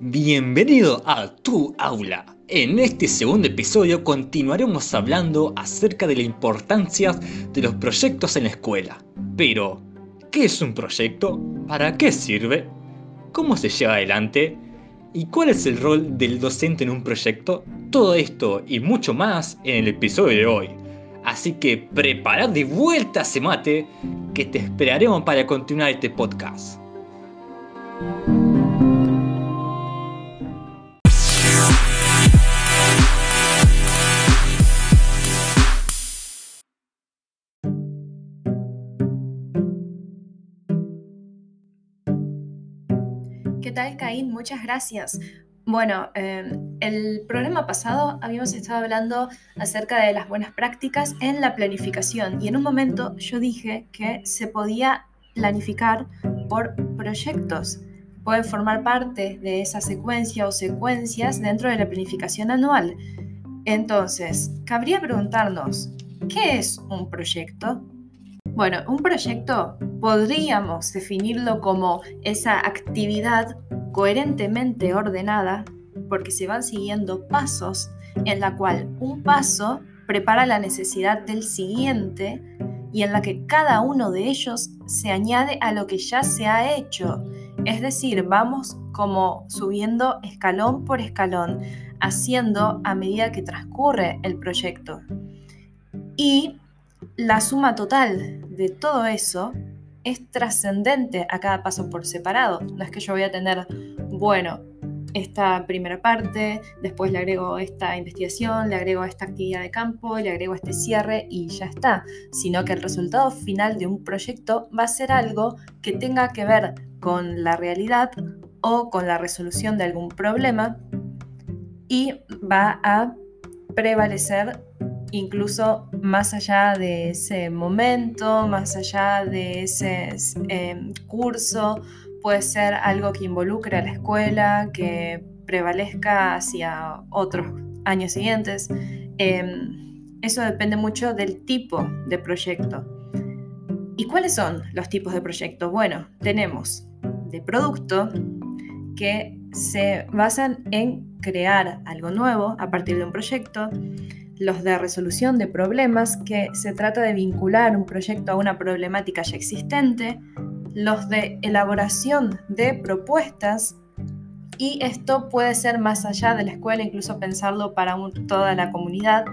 Bienvenido a tu aula. En este segundo episodio continuaremos hablando acerca de la importancia de los proyectos en la escuela. Pero, ¿qué es un proyecto? ¿Para qué sirve? ¿Cómo se lleva adelante? ¿Y cuál es el rol del docente en un proyecto? Todo esto y mucho más en el episodio de hoy. Así que preparad de vuelta ese mate que te esperaremos para continuar este podcast. ¿Qué tal, Caín? Muchas gracias. Bueno, em, el programa pasado habíamos estado hablando acerca de las buenas prácticas en la planificación y en un momento yo dije que se podía planificar por proyectos. Pueden formar parte de esa secuencia o secuencias dentro de la planificación anual. Entonces, cabría preguntarnos, ¿qué es un proyecto? Bueno, un proyecto podríamos definirlo como esa actividad coherentemente ordenada porque se van siguiendo pasos en la cual un paso prepara la necesidad del siguiente y en la que cada uno de ellos se añade a lo que ya se ha hecho. Es decir, vamos como subiendo escalón por escalón, haciendo a medida que transcurre el proyecto. Y la suma total de todo eso es trascendente a cada paso por separado. No es que yo voy a tener, bueno, esta primera parte, después le agrego esta investigación, le agrego esta actividad de campo, le agrego este cierre y ya está, sino que el resultado final de un proyecto va a ser algo que tenga que ver con la realidad o con la resolución de algún problema y va a prevalecer incluso más allá de ese momento, más allá de ese em, curso, puede ser algo que involucre a la escuela, que prevalezca hacia otros años siguientes. Em, eso depende mucho del tipo de proyecto. ¿Y cuáles son los tipos de proyectos? Bueno, tenemos de producto que se basan en crear algo nuevo a partir de un proyecto, los de resolución de problemas, que se trata de vincular un proyecto a una problemática ya existente, los de elaboración de propuestas, y esto puede ser más allá de la escuela, incluso pensarlo para toda la comunidad,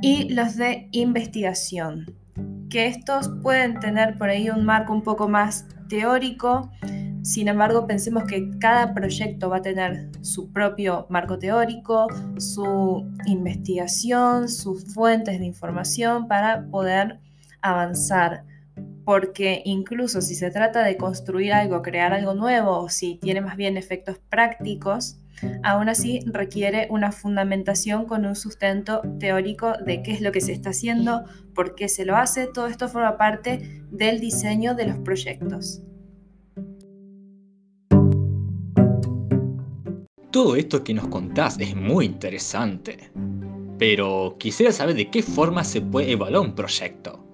y los de investigación, que estos pueden tener por ahí un marco un poco más teórico, sin embargo, pensemos que cada proyecto va a tener su propio marco teórico, su investigación, sus fuentes de información para poder avanzar. Porque incluso si se trata de construir algo, crear algo nuevo, o si tiene más bien efectos prácticos, aún así requiere una fundamentación con un sustento teórico de qué es lo que se está haciendo, por qué se lo hace. Todo esto forma parte del diseño de los proyectos. Todo esto que nos contás es muy interesante, pero quisiera saber de qué forma se puede evaluar un proyecto.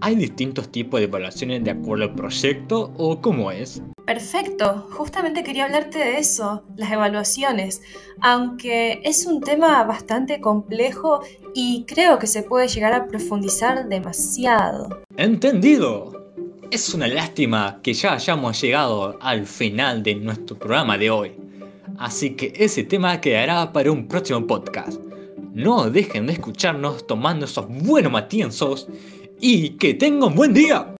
¿Hay distintos tipos de evaluaciones de acuerdo al proyecto o cómo es? Perfecto, justamente quería hablarte de eso, las evaluaciones, aunque es un tema bastante complejo y creo que se puede llegar a profundizar demasiado. Entendido. Es una lástima que ya hayamos llegado al final de nuestro programa de hoy así que ese tema quedará para un próximo podcast. No dejen de escucharnos tomando esos buenos matienzos y que tengan buen día.